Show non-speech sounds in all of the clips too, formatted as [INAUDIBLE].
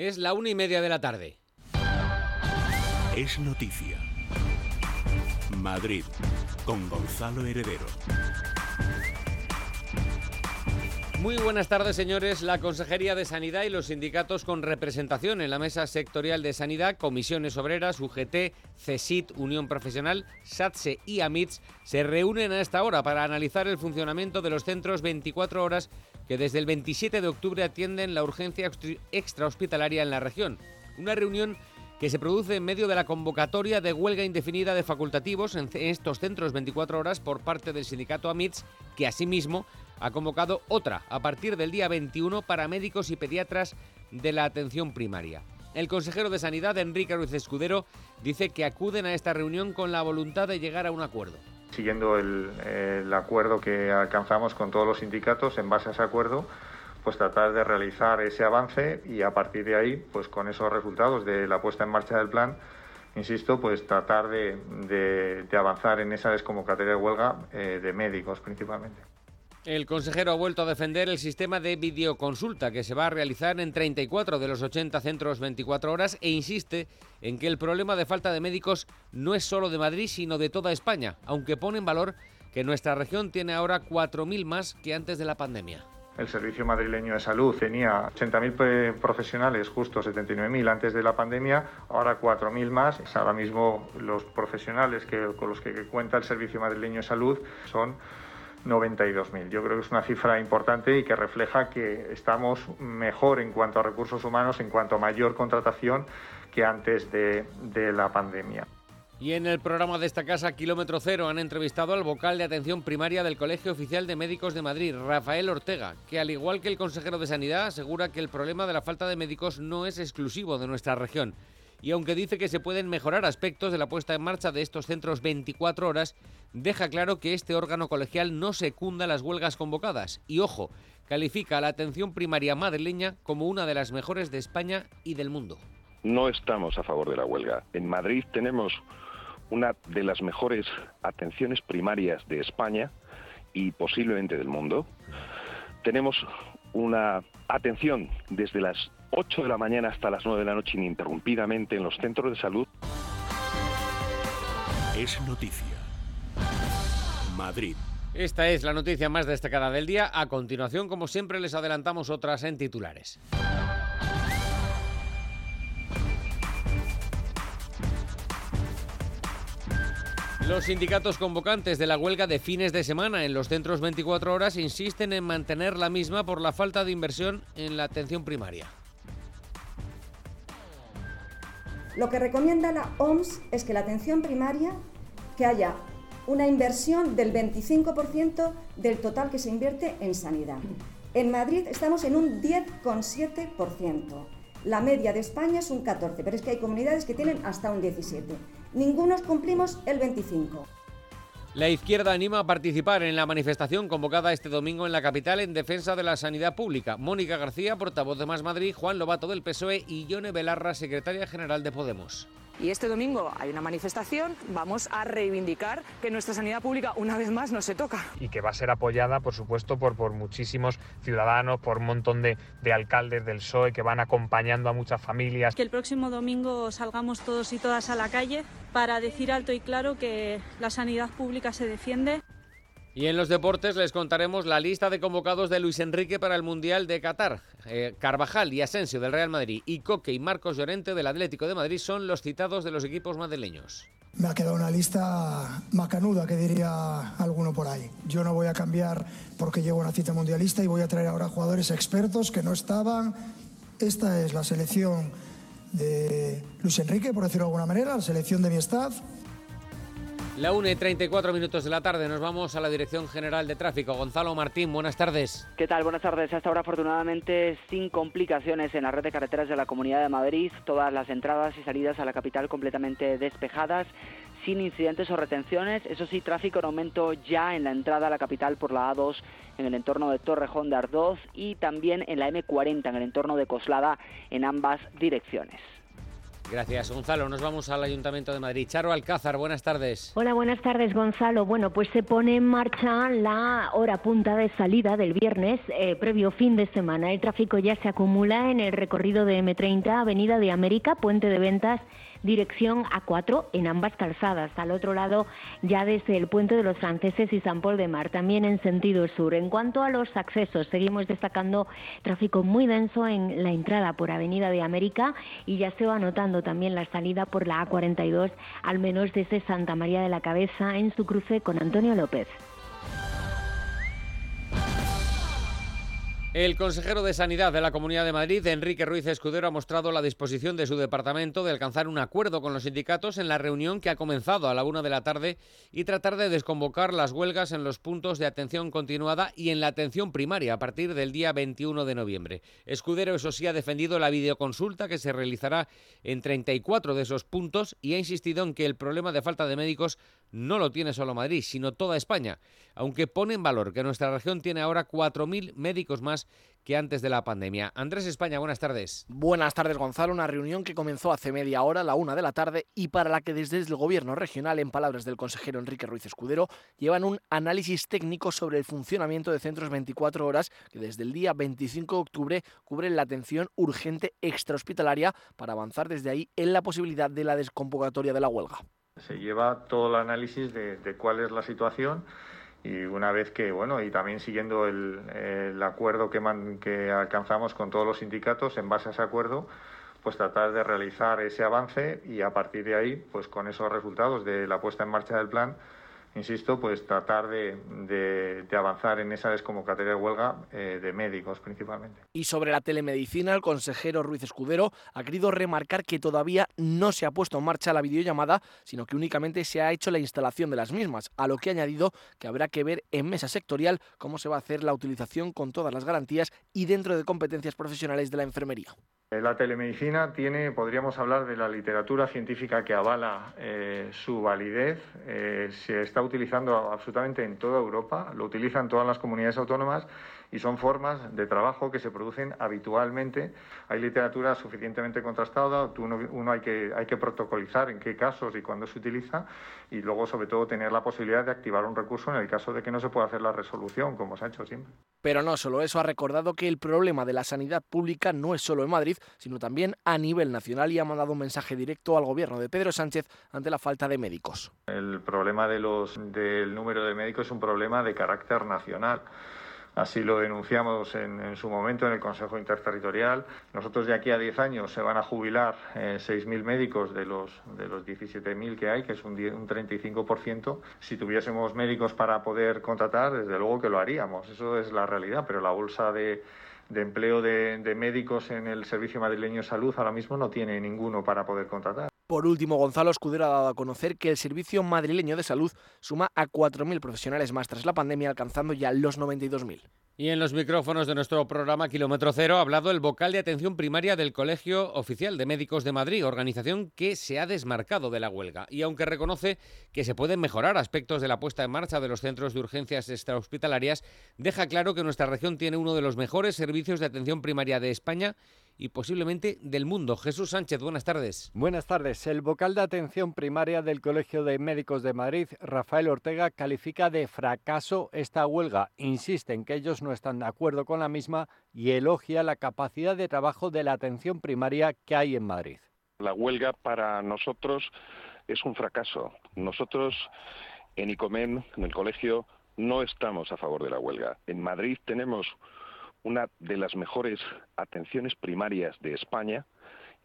Es la una y media de la tarde. Es noticia. Madrid, con Gonzalo Heredero. Muy buenas tardes, señores. La Consejería de Sanidad y los sindicatos con representación en la Mesa Sectorial de Sanidad, Comisiones Obreras, UGT, CESIT, Unión Profesional, SATSE y AMITS se reúnen a esta hora para analizar el funcionamiento de los centros 24 horas que desde el 27 de octubre atienden la urgencia extrahospitalaria en la región. Una reunión que se produce en medio de la convocatoria de huelga indefinida de facultativos en estos centros 24 horas por parte del sindicato AMITS, que asimismo ha convocado otra a partir del día 21 para médicos y pediatras de la atención primaria. El consejero de Sanidad, Enrique Ruiz Escudero, dice que acuden a esta reunión con la voluntad de llegar a un acuerdo. Siguiendo el, acuerdo que alcanzamos con todos los sindicatos, en base a ese acuerdo, pues tratar de realizar ese avance y a partir de ahí, pues con esos resultados de la puesta en marcha del plan, insisto, pues tratar de avanzar en esa desconvocatoria de huelga eh, de médicos principalmente. El consejero ha vuelto a defender el sistema de videoconsulta que se va a realizar en 34 de los 80 centros 24 horas e insiste en que el problema de falta de médicos no es solo de Madrid, sino de toda España, aunque pone en valor que nuestra región tiene ahora 4.000 más que antes de la pandemia. El Servicio Madrileño de Salud tenía 80.000 profesionales, justo 79.000 antes de la pandemia, ahora 4.000 más. Ahora mismo los profesionales que, con los que cuenta el Servicio Madrileño de Salud son 92.000. Yo creo que es una cifra importante y que refleja que estamos mejor en cuanto a recursos humanos, en cuanto a mayor contratación que antes de, de la pandemia. Y en el programa de esta casa, Kilómetro Cero, han entrevistado al vocal de atención primaria del Colegio Oficial de Médicos de Madrid, Rafael Ortega, que al igual que el consejero de Sanidad, asegura que el problema de la falta de médicos no es exclusivo de nuestra región. Y aunque dice que se pueden mejorar aspectos de la puesta en marcha de estos centros 24 horas, deja claro que este órgano colegial no secunda las huelgas convocadas. Y ojo, califica a la atención primaria madrileña como una de las mejores de España y del mundo. No estamos a favor de la huelga. En Madrid tenemos una de las mejores atenciones primarias de España y posiblemente del mundo. Tenemos una atención desde las 8 de la mañana hasta las 9 de la noche ininterrumpidamente en los centros de salud. Es noticia. Madrid. Esta es la noticia más destacada del día. A continuación, como siempre, les adelantamos otras en titulares. Los sindicatos convocantes de la huelga de fines de semana en los centros 24 horas insisten en mantener la misma por la falta de inversión en la atención primaria. Lo que recomienda la OMS es que la atención primaria, que haya una inversión del 25% del total que se invierte en sanidad. En Madrid estamos en un 10,7%. La media de España es un 14, pero es que hay comunidades que tienen hasta un 17. Ningunos cumplimos el 25. La izquierda anima a participar en la manifestación convocada este domingo en la capital en defensa de la sanidad pública. Mónica García, portavoz de Más Madrid, Juan Lobato del PSOE y Yone Belarra, secretaria general de Podemos. Y este domingo hay una manifestación, vamos a reivindicar que nuestra sanidad pública una vez más no se toca. Y que va a ser apoyada, por supuesto, por, por muchísimos ciudadanos, por un montón de, de alcaldes del PSOE que van acompañando a muchas familias. Que el próximo domingo salgamos todos y todas a la calle para decir alto y claro que la sanidad pública se defiende. Y en los deportes les contaremos la lista de convocados de Luis Enrique para el Mundial de Qatar. Eh, Carvajal y Asensio del Real Madrid y Coque y Marcos Llorente del Atlético de Madrid son los citados de los equipos madrileños. Me ha quedado una lista macanuda, que diría alguno por ahí. Yo no voy a cambiar porque llevo una cita mundialista y voy a traer ahora jugadores expertos que no estaban. Esta es la selección de Luis Enrique, por decirlo de alguna manera, la selección de mi staff. La 1 y 34 minutos de la tarde nos vamos a la Dirección General de Tráfico. Gonzalo Martín, buenas tardes. ¿Qué tal? Buenas tardes. Hasta ahora, afortunadamente, sin complicaciones en la red de carreteras de la Comunidad de Madrid. Todas las entradas y salidas a la capital completamente despejadas, sin incidentes o retenciones. Eso sí, tráfico en aumento ya en la entrada a la capital por la A2 en el entorno de Torrejón de Ardoz y también en la M40 en el entorno de Coslada en ambas direcciones. Gracias, Gonzalo. Nos vamos al Ayuntamiento de Madrid. Charo Alcázar, buenas tardes. Hola, buenas tardes, Gonzalo. Bueno, pues se pone en marcha la hora punta de salida del viernes, eh, previo fin de semana. El tráfico ya se acumula en el recorrido de M30, Avenida de América, Puente de Ventas dirección A4 en ambas calzadas. Al otro lado, ya desde el puente de los franceses y San Paul de Mar, también en sentido sur. En cuanto a los accesos, seguimos destacando tráfico muy denso en la entrada por Avenida de América y ya se va notando también la salida por la A42, al menos desde Santa María de la Cabeza en su cruce con Antonio López. El consejero de Sanidad de la Comunidad de Madrid, Enrique Ruiz Escudero, ha mostrado la disposición de su departamento de alcanzar un acuerdo con los sindicatos en la reunión que ha comenzado a la una de la tarde y tratar de desconvocar las huelgas en los puntos de atención continuada y en la atención primaria a partir del día 21 de noviembre. Escudero, eso sí, ha defendido la videoconsulta que se realizará en 34 de esos puntos y ha insistido en que el problema de falta de médicos no lo tiene solo Madrid, sino toda España, aunque pone en valor que nuestra región tiene ahora 4.000 médicos más que antes de la pandemia. Andrés España, buenas tardes. Buenas tardes, Gonzalo. Una reunión que comenzó hace media hora, la una de la tarde, y para la que desde el Gobierno regional, en palabras del consejero Enrique Ruiz Escudero, llevan un análisis técnico sobre el funcionamiento de centros 24 horas que desde el día 25 de octubre cubren la atención urgente extrahospitalaria para avanzar desde ahí en la posibilidad de la desconvocatoria de la huelga. Se lleva todo el análisis de, cuál es la situación y una vez que, bueno, y también siguiendo el, el acuerdo que, man, que alcanzamos con todos los sindicatos, en base a ese acuerdo, pues tratar de realizar ese avance y a partir de ahí, pues con esos resultados de la puesta en marcha del plan, insisto, pues tratar de, de, de, avanzar en esa desconvocatoria de huelga eh, de médicos principalmente. Y sobre la telemedicina, el consejero Ruiz Escudero ha querido remarcar que todavía no se ha puesto en marcha la videollamada, sino que únicamente se ha hecho la instalación de las mismas, a lo que ha añadido que habrá que ver en mesa sectorial cómo se va a hacer la utilización con todas las garantías y dentro de competencias profesionales de la enfermería. La telemedicina tiene, podríamos hablar de la literatura científica que avala eh, su validez. Eh, se está utilizando absolutamente en toda Europa, lo utilizan todas las comunidades autónomas y son formas de trabajo que se producen habitualmente. Hay literatura suficientemente contrastada, uno, uno hay, que, hay que protocolizar en qué casos y cuándo se utiliza y luego, sobre todo, tener la posibilidad de activar un recurso en el caso de que no se pueda hacer la resolución, como se ha hecho siempre. Pero no solo eso, ha recordado que el problema de la sanidad pública no es solo en Madrid, sino también a nivel nacional y ha mandado un mensaje directo al gobierno de Pedro Sánchez ante la falta de médicos. El problema de los, del número de médicos es un problema de carácter nacional. Así lo denunciamos en, en, su momento en el Consejo Interterritorial. Nosotros de aquí a 10 años se van a jubilar eh, 6.000 médicos de los, de los 17.000 que hay, que es un, un 35%. Si tuviésemos médicos para poder contratar, desde luego que lo haríamos. Eso es la realidad, pero la bolsa de, empleo de, médicos en el Servicio Madrileño de Salud ahora mismo no tiene ninguno para poder contratar. Por último, Gonzalo Escudero ha dado a conocer que el Servicio Madrileño de Salud suma a 4.000 profesionales más tras la pandemia, alcanzando ya los 92.000. Y en los micrófonos de nuestro programa Kilómetro Cero ha hablado el vocal de atención primaria del Colegio Oficial de Médicos de Madrid, organización que se ha desmarcado de la huelga. Y aunque reconoce que se pueden mejorar aspectos de la puesta en marcha de los centros de urgencias extrahospitalarias, deja claro que nuestra región tiene uno de los mejores servicios de atención primaria de España y posiblemente del mundo. Jesús Sánchez, buenas tardes. Buenas tardes. El vocal de atención primaria del Colegio de Médicos de Madrid, Rafael Ortega, califica de fracaso esta huelga. Insiste en que ellos no están de acuerdo con la misma y elogia la capacidad de trabajo de la atención primaria que hay en Madrid. La huelga para nosotros es un fracaso. Nosotros en ICOMEN, en el colegio, no estamos a favor de la huelga. En Madrid tenemos una de las mejores atenciones primarias de España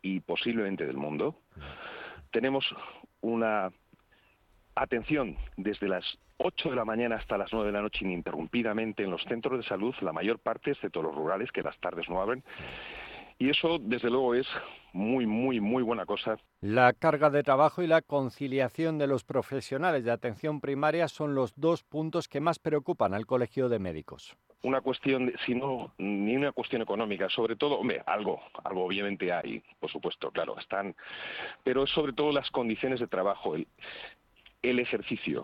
y posiblemente del mundo. Tenemos una atención desde las 8 de la mañana hasta las 9 de la noche ininterrumpidamente en los centros de salud, la mayor parte, excepto los rurales, que las tardes no abren. Y eso, desde luego, es muy, muy, muy buena cosa. La carga de trabajo y la conciliación de los profesionales de atención primaria son los dos puntos que más preocupan al Colegio de Médicos. Una cuestión, si no, ni una cuestión económica, sobre todo, hombre, algo, algo obviamente hay, por supuesto, claro, están, pero sobre todo las condiciones de trabajo, el, el ejercicio.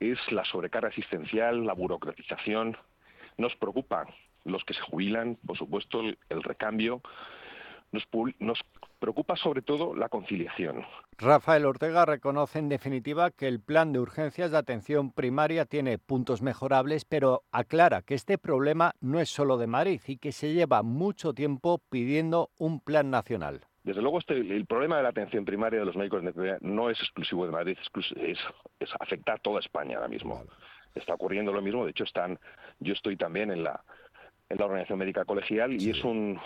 Es la sobrecarga asistencial, la burocratización. Nos preocupa los que se jubilan, por supuesto, el, el recambio. Nos, nos preocupa sobre todo la conciliación. Rafael Ortega reconoce en definitiva que el plan de urgencias de atención primaria tiene puntos mejorables, pero aclara que este problema no es solo de Madrid y que se lleva mucho tiempo pidiendo un plan nacional. Desde luego, este, el problema de la atención primaria de los médicos no es exclusivo de Madrid, es, es afecta a toda España ahora mismo. Está ocurriendo lo mismo, de hecho, están, yo estoy también en la, en la Organización Médica Colegial y es un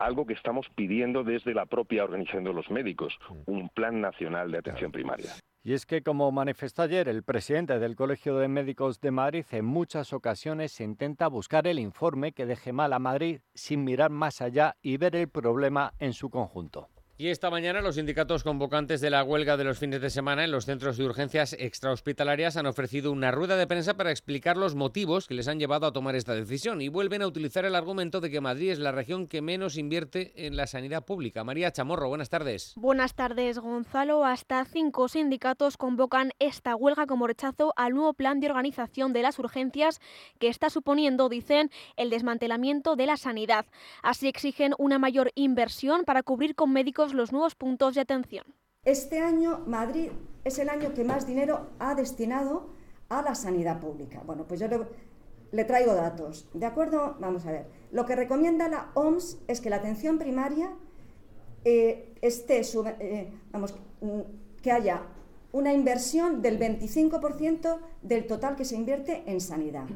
algo que estamos pidiendo desde la propia Organización de los Médicos, un plan nacional de atención primaria. Y es que, como manifestó ayer el presidente del Colegio de Médicos de Madrid, en muchas ocasiones se intenta buscar el informe que deje mal a Madrid sin mirar más allá y ver el problema en su conjunto. Y esta mañana los sindicatos convocantes de la huelga de los fines de semana en los centros de urgencias extrahospitalarias han ofrecido una rueda de prensa para explicar los motivos que les han llevado a tomar esta decisión y vuelven a utilizar el argumento de que Madrid es la región que menos invierte en la sanidad pública. María Chamorro, buenas tardes. Buenas tardes, Gonzalo. Hasta cinco sindicatos convocan esta huelga como rechazo al nuevo plan de organización de las urgencias que está suponiendo, dicen, el desmantelamiento de la sanidad. Así exigen una mayor inversión para cubrir con médicos los nuevos puntos de atención. Este año Madrid es el año que más dinero ha destinado a la sanidad pública. Bueno, pues yo le, traigo datos. ¿De acuerdo? Vamos a ver. Lo que recomienda la OMS es que la atención primaria eh, esté, eh, vamos, que haya una inversión del 25% del total que se invierte en sanidad.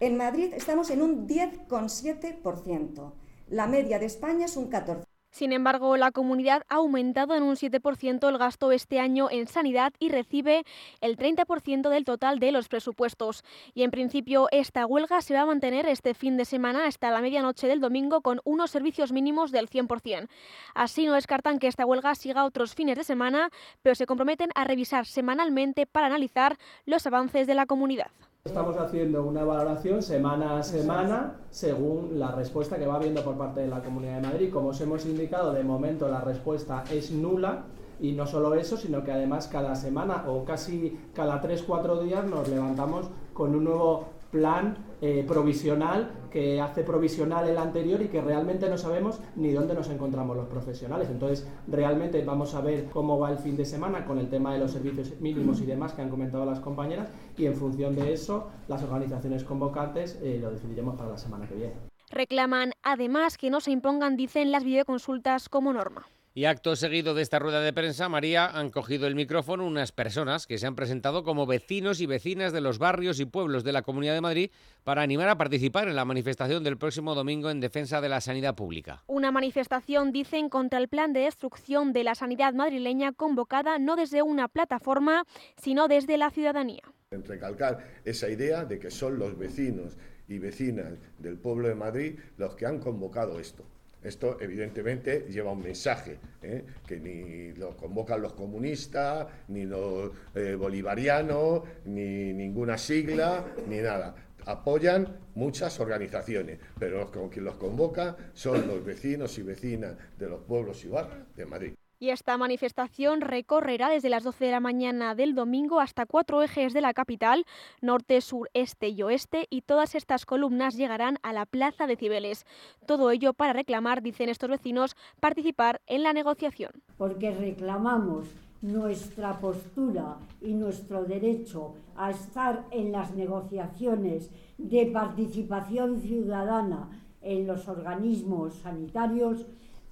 En Madrid estamos en un 10,7%. La media de España es un 14%. Sin embargo, la comunidad ha aumentado en un 7% el gasto este año en sanidad y recibe el 30% del total de los presupuestos. Y en principio esta huelga se va a mantener este fin de semana hasta la medianoche del domingo con unos servicios mínimos del 100%. Así no descartan que esta huelga siga otros fines de semana, pero se comprometen a revisar semanalmente para analizar los avances de la comunidad. Estamos haciendo una valoración semana a semana según la respuesta que va habiendo por parte de la Comunidad de Madrid. Como os hemos indicado, de momento la respuesta es nula y no solo eso, sino que además cada semana o casi cada 3-4 días nos levantamos con un nuevo plan eh, provisional que hace provisional el anterior y que realmente no sabemos ni dónde nos encontramos los profesionales. Entonces, realmente vamos a ver cómo va el fin de semana con el tema de los servicios mínimos y demás que han comentado las compañeras y en función de eso, las organizaciones convocantes eh, lo decidiremos para la semana que viene. Reclaman además que no se impongan, dicen, las videoconsultas como norma. Y acto seguido de esta rueda de prensa, María, han cogido el micrófono unas personas que se han presentado como vecinos y vecinas de los barrios y pueblos de la Comunidad de Madrid para animar a participar en la manifestación del próximo domingo en defensa de la sanidad pública. Una manifestación, dicen, contra el plan de destrucción de la sanidad madrileña convocada no desde una plataforma, sino desde la ciudadanía. Recalcar esa idea de que son los vecinos y vecinas del pueblo de Madrid los que han convocado esto. Esto evidentemente lleva un mensaje, ¿eh? que ni lo convocan los comunistas, ni los eh, bolivarianos, ni ninguna sigla, ni nada. Apoyan muchas organizaciones, pero los, quien los convoca son los vecinos y vecinas de los pueblos y barrios de Madrid. Y esta manifestación recorrerá desde las 12 de la mañana del domingo hasta cuatro ejes de la capital, norte, sur, este y oeste, y todas estas columnas llegarán a la Plaza de Cibeles. Todo ello para reclamar, dicen estos vecinos, participar en la negociación. Porque reclamamos nuestra postura y nuestro derecho a estar en las negociaciones de participación ciudadana en los organismos sanitarios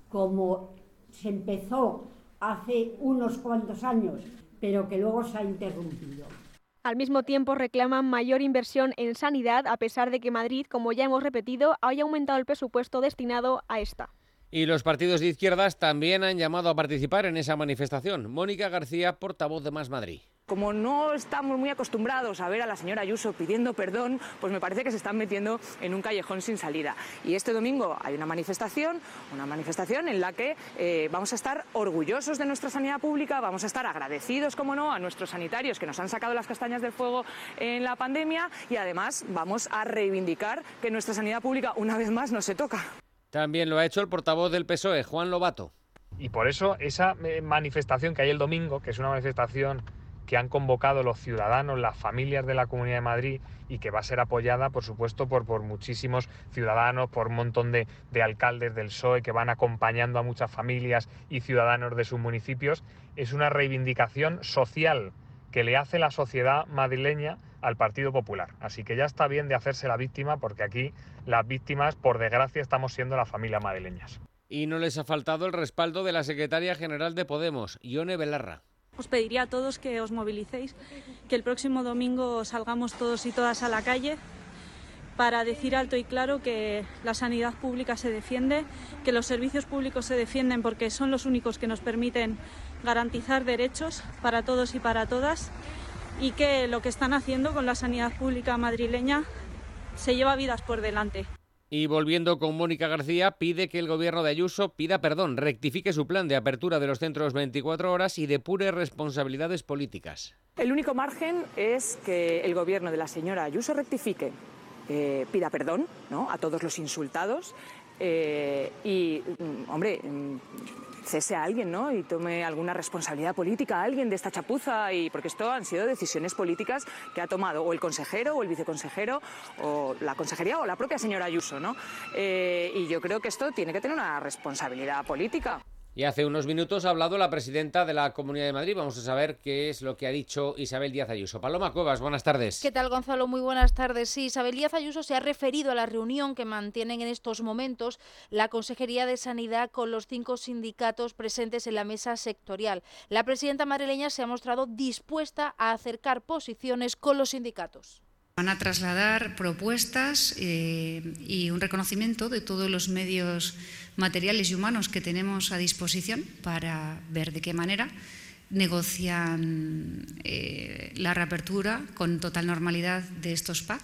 como se empezó hace unos cuantos años, pero que luego se ha interrumpido. Al mismo tiempo reclaman mayor inversión en sanidad, a pesar de que Madrid, como ya hemos repetido, haya aumentado el presupuesto destinado a esta. Y los partidos de izquierdas también han llamado a participar en esa manifestación. Mónica García, portavoz de Más Madrid. Como no estamos muy acostumbrados a ver a la señora Ayuso pidiendo perdón, pues me parece que se están metiendo en un callejón sin salida. Y este domingo hay una manifestación, una manifestación en la que eh, vamos a estar orgullosos de nuestra sanidad pública, vamos a estar agradecidos, como no, a nuestros sanitarios que nos han sacado las castañas del fuego en la pandemia y además vamos a reivindicar que nuestra sanidad pública una vez más no se toca. También lo ha hecho el portavoz del PSOE, Juan Lobato. Y por eso esa eh, manifestación que hay el domingo, que es una manifestación que han convocado los ciudadanos, las familias de la Comunidad de Madrid y que va a ser apoyada, por supuesto, por, por muchísimos ciudadanos, por un montón de, de, alcaldes del PSOE que van acompañando a muchas familias y ciudadanos de sus municipios, es una reivindicación social que le hace la sociedad madrileña al Partido Popular. Así que ya está bien de hacerse la víctima porque aquí las víctimas, por desgracia, estamos siendo las familias madrileñas. Y no les ha faltado el respaldo de la secretaria general de Podemos, Ione Belarra. Os pediría a todos que os movilicéis, que el próximo domingo salgamos todos y todas a la calle para decir alto y claro que la sanidad pública se defiende, que los servicios públicos se defienden porque son los únicos que nos permiten garantizar derechos para todos y para todas y que lo que están haciendo con la sanidad pública madrileña se lleva vidas por delante. Y volviendo con Mónica García, pide que el gobierno de Ayuso pida perdón, rectifique su plan de apertura de los centros 24 horas y depure responsabilidades políticas. El único margen es que el gobierno de la señora Ayuso rectifique, eh, pida perdón ¿no? a todos los insultados eh, y, mm, hombre, mm, cese a alguien, ¿no? Y tome alguna responsabilidad política a alguien de esta chapuza, y porque esto han sido decisiones políticas que ha tomado o el consejero o el viceconsejero o la consejería o la propia señora Ayuso, ¿no? Eh, y yo creo que esto tiene que tener una responsabilidad política. Y hace unos minutos ha hablado la presidenta de la Comunidad de Madrid. Vamos a saber qué es lo que ha dicho Isabel Díaz Ayuso. Paloma Cuevas, buenas tardes. ¿Qué tal, Gonzalo? Muy buenas tardes. Sí, Isabel Díaz Ayuso se ha referido a la reunión que mantienen en estos momentos la Consejería de Sanidad con los cinco sindicatos presentes en la mesa sectorial. La presidenta madrileña se ha mostrado dispuesta a acercar posiciones con los sindicatos. Van a trasladar propuestas eh, y un reconocimiento de todos los medios materiales y humanos que tenemos a disposición para ver de qué manera negocian eh, la reapertura con total normalidad de estos PAC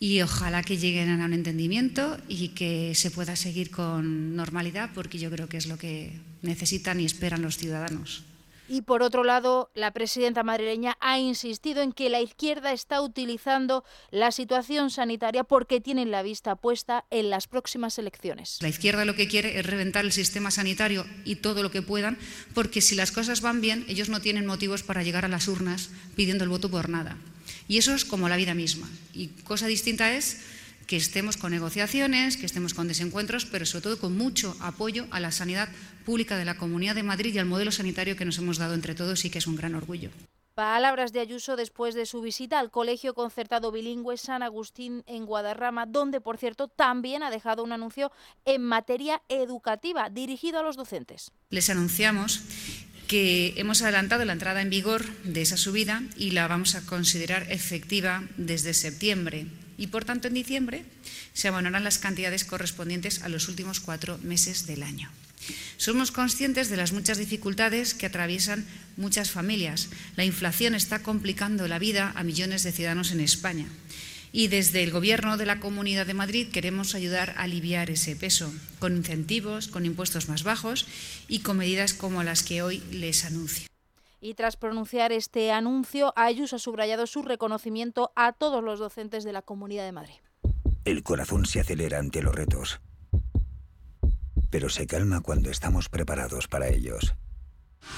y ojalá que lleguen a un entendimiento y que se pueda seguir con normalidad porque yo creo que es lo que necesitan y esperan los ciudadanos. Y por otro lado, la presidenta madrileña ha insistido en que la izquierda está utilizando la situación sanitaria porque tienen la vista puesta en las próximas elecciones. La izquierda lo que quiere es reventar el sistema sanitario y todo lo que puedan, porque si las cosas van bien, ellos no tienen motivos para llegar a las urnas pidiendo el voto por nada. Y eso es como la vida misma. Y cosa distinta es que estemos con negociaciones, que estemos con desencuentros, pero sobre todo con mucho apoyo a la sanidad pública de la Comunidad de Madrid y al modelo sanitario que nos hemos dado entre todos y que es un gran orgullo. Palabras de Ayuso después de su visita al Colegio Concertado Bilingüe San Agustín en Guadarrama, donde, por cierto, también ha dejado un anuncio en materia educativa dirigido a los docentes. Les anunciamos que hemos adelantado la entrada en vigor de esa subida y la vamos a considerar efectiva desde septiembre y, por tanto, en diciembre se abonarán las cantidades correspondientes a los últimos cuatro meses del año. Somos conscientes de las muchas dificultades que atraviesan muchas familias. La inflación está complicando la vida a millones de ciudadanos en España. Y desde el Gobierno de la Comunidad de Madrid queremos ayudar a aliviar ese peso, con incentivos, con impuestos más bajos y con medidas como las que hoy les anuncio. Y tras pronunciar este anuncio, Ayuso ha subrayado su reconocimiento a todos los docentes de la Comunidad de Madrid. El corazón se acelera ante los retos, pero se calma cuando estamos preparados para ellos.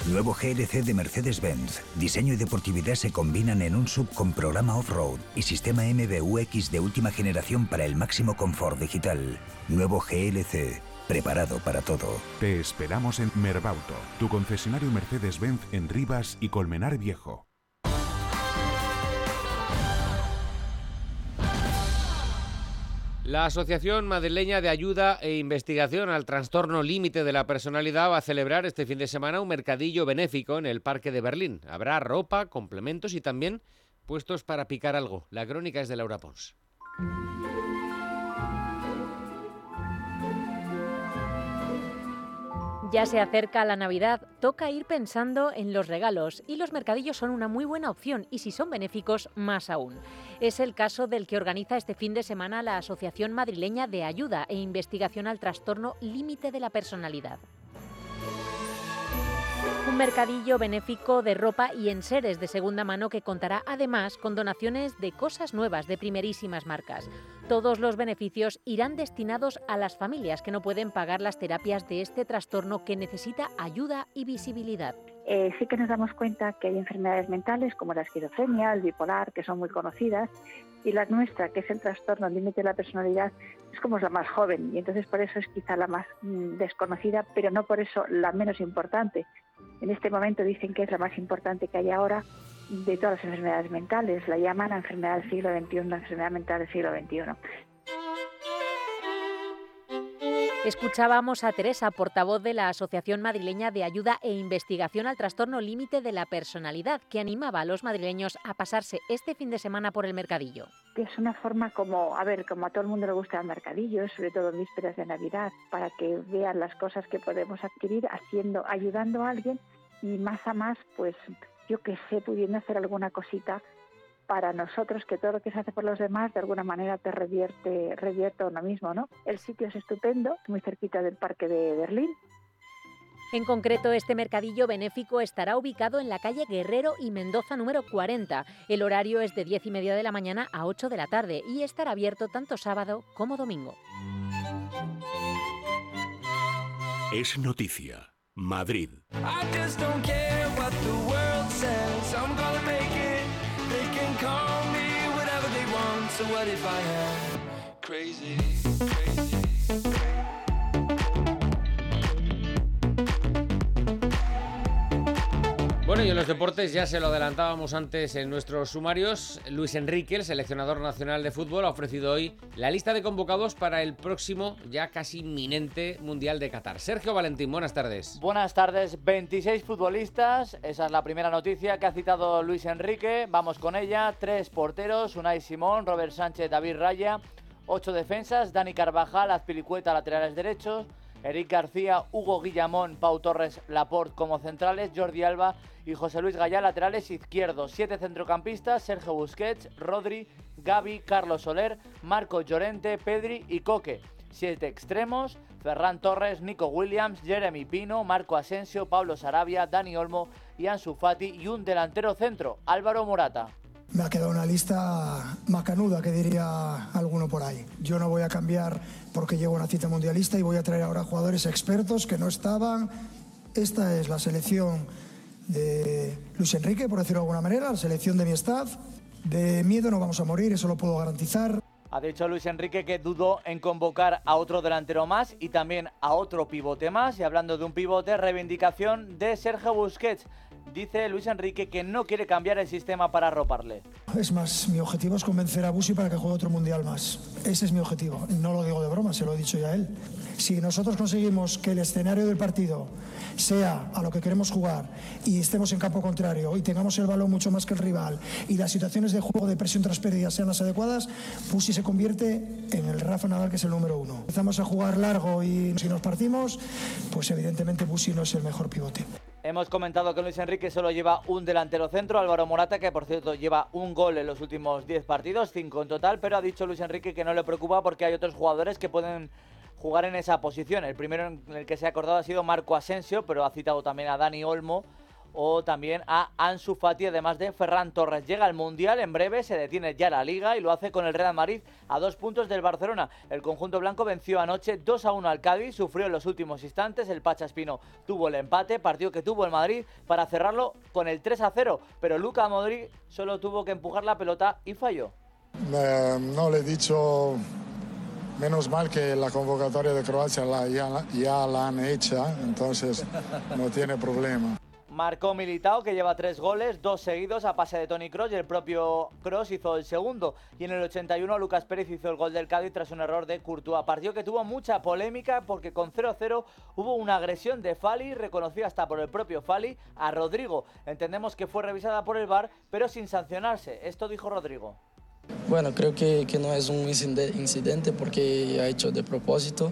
Nuevo GLC de Mercedes-Benz. Diseño y deportividad se combinan en un sub con programa off-road y sistema MBUX de última generación para el máximo confort digital. Nuevo GLC. Preparado para todo. Te esperamos en Merbauto, tu concesionario Mercedes-Benz en Rivas y Colmenar Viejo. La Asociación Madrileña de Ayuda e Investigación al Trastorno Límite de la Personalidad va a celebrar este fin de semana un mercadillo benéfico en el Parque de Berlín. Habrá ropa, complementos y también puestos para picar algo. La crónica es de Laura Pons. Ya se acerca la Navidad, toca ir pensando en los regalos y los mercadillos son una muy buena opción y si son benéficos, más aún. Es el caso del que organiza este fin de semana la Asociación Madrileña de Ayuda e Investigación al Trastorno Límite de la Personalidad. Un mercadillo benéfico de ropa y enseres de segunda mano que contará además con donaciones de cosas nuevas de primerísimas marcas. Todos los beneficios irán destinados a las familias que no pueden pagar las terapias de este trastorno que necesita ayuda y visibilidad. Eh, sí que nos damos cuenta que hay enfermedades mentales como la esquizofrenia, el bipolar, que son muy conocidas, y la nuestra, que es el trastorno límite de la personalidad, es como la más joven y entonces por eso es quizá la más mm, desconocida, pero no por eso la menos importante. En este momento dicen que es la más importante que hay ahora de todas las enfermedades mentales. La llaman la enfermedad del siglo XXI, la enfermedad mental del siglo XXI. Escuchábamos a Teresa, portavoz de la Asociación Madrileña de Ayuda e Investigación al Trastorno Límite de la Personalidad, que animaba a los madrileños a pasarse este fin de semana por el mercadillo. Es una forma como, a ver, como a todo el mundo le gusta el mercadillo, sobre todo en vísperas de Navidad, para que vean las cosas que podemos adquirir haciendo, ayudando a alguien y más a más, pues yo que sé, pudiendo hacer alguna cosita para nosotros que todo lo que se hace por los demás de alguna manera te revierte, revierte a uno mismo, ¿no? El sitio es estupendo, muy cerquita del Parque de Berlín. En concreto, este mercadillo benéfico estará ubicado en la calle Guerrero y Mendoza número 40. El horario es de 10 y media de la mañana a 8 de la tarde y estará abierto tanto sábado como domingo. Es noticia. Madrid. some gonna make it. They can call me whatever they want. So what if I am crazy, crazy? crazy. Y en los deportes ya se lo adelantábamos antes en nuestros sumarios. Luis Enrique, el seleccionador nacional de fútbol, ha ofrecido hoy la lista de convocados para el próximo, ya casi inminente Mundial de Qatar. Sergio Valentín, buenas tardes. Buenas tardes, 26 futbolistas. Esa es la primera noticia que ha citado Luis Enrique. Vamos con ella. Tres porteros, Unai Simón, Robert Sánchez, David Raya. Ocho defensas, Dani Carvajal, Azpilicueta, laterales derechos. Eric García, Hugo Guillamón, Pau Torres, Laporte como centrales, Jordi Alba y José Luis Gallá laterales izquierdos. Siete centrocampistas, Sergio Busquets, Rodri, Gaby, Carlos Soler, Marco Llorente, Pedri y Coque. Siete extremos, Ferran Torres, Nico Williams, Jeremy Pino, Marco Asensio, Pablo Sarabia, Dani Olmo y Ansu Fati y un delantero centro, Álvaro Morata. Me ha quedado una lista macanuda, que diría alguno por ahí. Yo no voy a cambiar porque llego una cita mundialista y voy a traer ahora jugadores expertos que no estaban. Esta es la selección de Luis Enrique, por decirlo de alguna manera, la selección de mi staff. De miedo no vamos a morir, eso lo puedo garantizar. Ha dicho Luis Enrique que dudó en convocar a otro delantero más y también a otro pivote más. Y hablando de un pivote, reivindicación de Sergio Busquets. Dice Luis Enrique que no quiere cambiar el sistema para arroparle. Es más, mi objetivo es convencer a Busi para que juegue otro mundial más. Ese es mi objetivo. No lo digo de broma, se lo he dicho ya a él. Si nosotros conseguimos que el escenario del partido sea a lo que queremos jugar y estemos en campo contrario y tengamos el balón mucho más que el rival y las situaciones de juego de presión tras pérdidas sean las adecuadas, Busi se convierte en el Rafa Nadal que es el número uno. Empezamos a jugar largo y si nos partimos, pues evidentemente Busi no es el mejor pivote. Hemos comentado que Luis Enrique solo lleva un delantero centro, Álvaro Morata, que por cierto lleva un gol en los últimos 10 partidos, 5 en total, pero ha dicho Luis Enrique que no le preocupa porque hay otros jugadores que pueden jugar en esa posición. El primero en el que se ha acordado ha sido Marco Asensio, pero ha citado también a Dani Olmo o también a Ansu Fati, además de Ferran Torres. Llega al Mundial en breve, se detiene ya la Liga y lo hace con el Real Madrid a dos puntos del Barcelona. El conjunto blanco venció anoche 2 a 1 al Cádiz, sufrió en los últimos instantes, el Pacha Espino tuvo el empate, partido que tuvo el Madrid para cerrarlo con el 3 a 0, pero Luca Modric solo tuvo que empujar la pelota y falló. Eh, no le he dicho Menos mal que la convocatoria de Croacia la, ya, ya, la han hecha, entonces no tiene problema. Marcó Militao, que lleva tres goles, dos seguidos a pase de Tony Cross y el propio Cross hizo el segundo. Y en el 81 Lucas Pérez hizo el gol del Cádiz tras un error de Courtois. Partido que tuvo mucha polémica porque con 0-0 hubo una agresión de Fali, reconocida hasta por el propio Fali, a Rodrigo. Entendemos que fue revisada por el VAR, pero sin sancionarse. Esto dijo Rodrigo. Bueno, creo que, que no es un incidente porque ha hecho de propósito.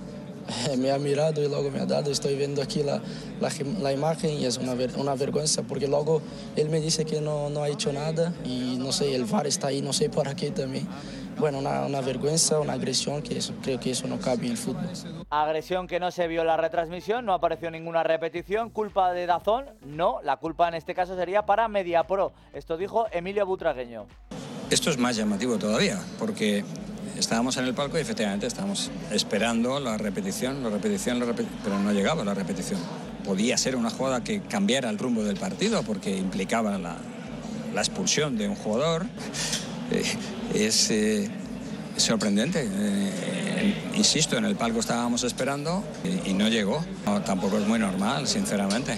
[LAUGHS] me ha mirado y luego me ha dado. Estoy viendo aquí la, la, la imagen y es una, ver, una, vergüenza porque luego él me dice que no, no, ha hecho nada y no sé, el VAR está ahí, no sé por qué también. Bueno, una, una vergüenza, una agresión que eso, creo que eso no cabe en el fútbol. Agresión que no se vio en la retransmisión, no apareció ninguna repetición. ¿Culpa de Dazón? No, la culpa en este caso sería para MediaPro. Esto dijo Emilio Butragueño. Esto es más llamativo todavía, porque estábamos en el palco y efectivamente estábamos esperando la repetición, la repetición, la repetición, pero no llegaba la repetición. Podía ser una jugada que cambiara el rumbo del partido porque implicaba la, expulsión de un jugador. [LAUGHS] Eh, es eh, sorprendente. Eh, insisto, en el palco estábamos esperando y, no llegó. Tampoco es muy normal, sinceramente.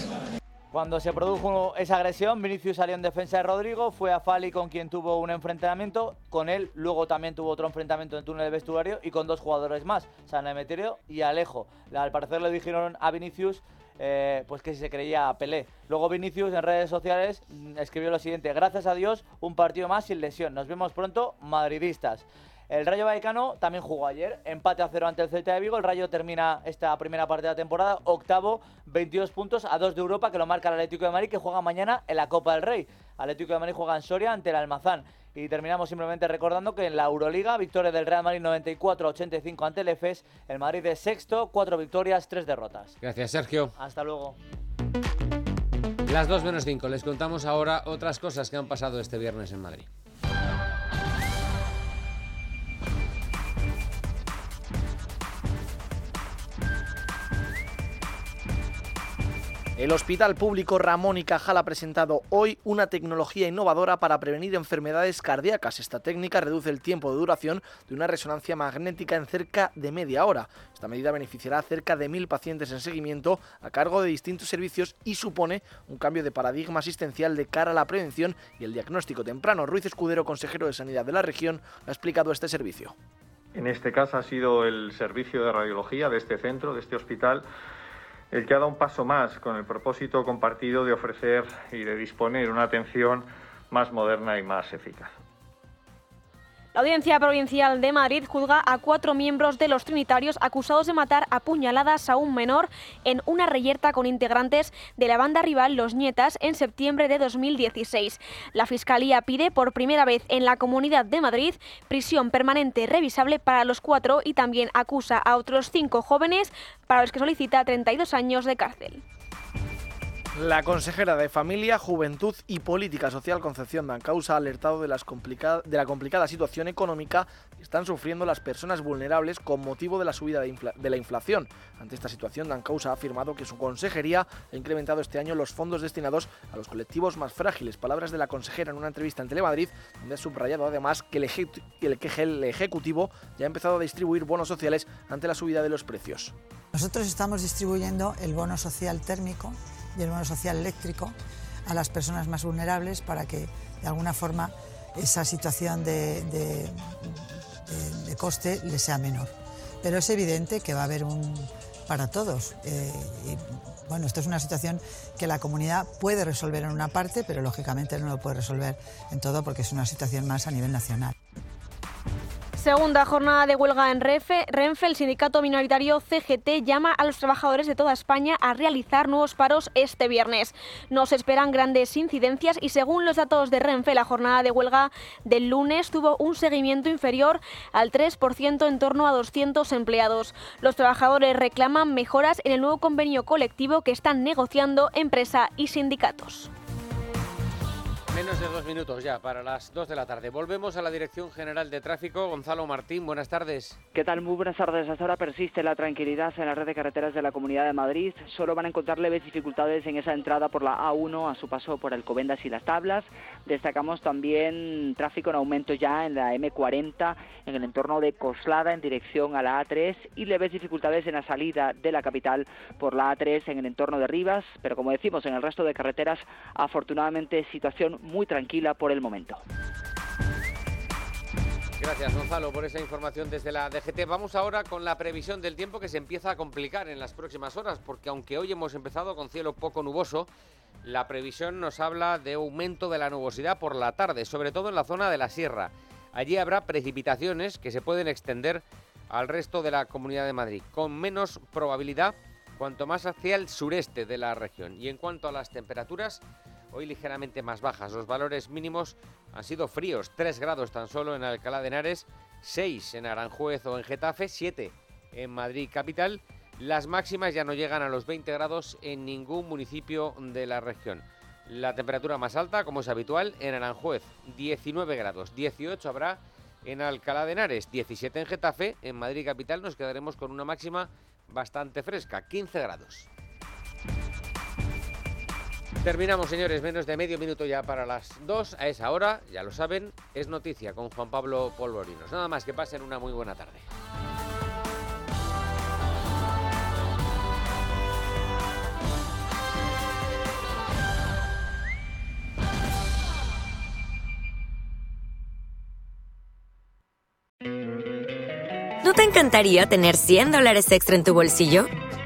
Cuando se produjo esa agresión, Vinicius salió en defensa de Rodrigo, fue a Fali con quien tuvo un enfrentamiento, con él luego también tuvo otro enfrentamiento en el túnel de vestuario y con dos jugadores más, San Emeterio y Alejo. Al parecer le dijeron a Vinicius eh, pues que si se creía a Pelé. Luego Vinicius en redes sociales mm, escribió lo siguiente, gracias a Dios, un partido más sin lesión, nos vemos pronto, madridistas. El Rayo Vallecano también jugó ayer, empate a cero ante el Celta de Vigo. El Rayo termina esta primera parte de la temporada, octavo, 22 puntos a 2 de Europa, que lo marca el Atlético de Madrid, que juega mañana en la Copa del Rey. Atlético de Madrid juega en Soria ante el Almazán. Y terminamos simplemente recordando que en la Euroliga, victoria del Real Madrid 94-85 ante el EFES, el Madrid es sexto, cuatro victorias, tres derrotas. Gracias, Sergio. Hasta luego. Las 2 menos 5. Les contamos ahora otras cosas que han pasado este viernes en Madrid. El Hospital Público Ramón y Cajal ha presentado hoy una tecnología innovadora para prevenir enfermedades cardíacas. Esta técnica reduce el tiempo de duración de una resonancia magnética en cerca de media hora. Esta medida beneficiará a cerca de mil pacientes en seguimiento a cargo de distintos servicios y supone un cambio de paradigma asistencial de cara a la prevención y el diagnóstico temprano. Ruiz Escudero, consejero de Sanidad de la región, ha explicado este servicio. En este caso ha sido el servicio de radiología de este centro, de este hospital, el que ha dado un paso más con el propósito compartido de ofrecer y de disponer una atención más moderna y más eficaz. La Audiencia Provincial de Madrid juzga a cuatro miembros de los Trinitarios acusados de matar a puñaladas a un menor en una reyerta con integrantes de la banda rival Los Nietas en septiembre de 2016. La Fiscalía pide por primera vez en la Comunidad de Madrid prisión permanente revisable para los cuatro y también acusa a otros cinco jóvenes para los que solicita 32 años de cárcel. La consejera de Familia, Juventud y Política Social Concepción Dancausa ha alertado de, la complicada situación económica que están sufriendo las personas vulnerables con motivo de la subida de, la inflación. Ante esta situación, Dancausa ha afirmado que su consejería ha incrementado este año los fondos destinados a los colectivos más frágiles. Palabras de la consejera en una entrevista en Telemadrid, donde ha subrayado además que el, el, que el Ejecutivo ya ha empezado a distribuir bonos sociales ante la subida de los precios. Nosotros estamos distribuyendo el bono social térmico y el bono social eléctrico a las personas más vulnerables para que de alguna forma esa situación de, de, de, de coste les sea menor. Pero es evidente que va a haber un para todos. Eh, y, bueno, esto es una situación que la comunidad puede resolver en una parte, pero lógicamente no lo puede resolver en todo porque es una situación más a nivel nacional. Segunda jornada de huelga en Renfe. Renfe, el sindicato minoritario CGT llama a los trabajadores de toda España a realizar nuevos paros este viernes. Nos esperan grandes incidencias y según los datos de Renfe, la jornada de huelga del lunes tuvo un seguimiento inferior al 3% en torno a 200 empleados. Los trabajadores reclaman mejoras en el nuevo convenio colectivo que están negociando empresa y sindicatos. Menos de dos minutos ya para las dos de la tarde. Volvemos a la Dirección General de Tráfico. Gonzalo Martín, buenas tardes. ¿Qué tal? Muy buenas tardes. Hasta ahora persiste la tranquilidad en la red de carreteras de la Comunidad de Madrid. Solo van a encontrar leves dificultades en esa entrada por la A1 a su paso por el Covendas y las Tablas. Destacamos también tráfico en aumento ya en la M40 en el entorno de Coslada en dirección a la A3 y leves dificultades en la salida de la capital por la A3 en el entorno de Rivas. Pero como decimos, en el resto de carreteras, afortunadamente situación muy tranquila por el momento. Gracias Gonzalo por esa información desde la DGT. Vamos ahora con la previsión del tiempo que se empieza a complicar en las próximas horas porque aunque hoy hemos empezado con cielo poco nuboso, la previsión nos habla de aumento de la nubosidad por la tarde, sobre todo en la zona de la sierra. Allí habrá precipitaciones que se pueden extender al resto de la Comunidad de Madrid, con menos probabilidad cuanto más hacia el sureste de la región. Y en cuanto a las temperaturas, hoy ligeramente más bajas. Los valores mínimos han sido fríos, 3 grados tan solo en Alcalá de Henares, 6 en Aranjuez o en Getafe, 7 en Madrid capital. Las máximas ya no llegan a los 20 grados en ningún municipio de la región. La temperatura más alta, como es habitual, en Aranjuez, 19 grados, 18 habrá en Alcalá de Henares, 17 en Getafe, en Madrid capital nos quedaremos con una máxima bastante fresca, 15 grados. Terminamos, señores, menos de medio minuto ya para las 2. A esa hora, ya lo saben, es noticia con Juan Pablo Polvorinos. Nada más que pasen una muy buena tarde. ¿No te encantaría tener 100 dólares extra en tu bolsillo?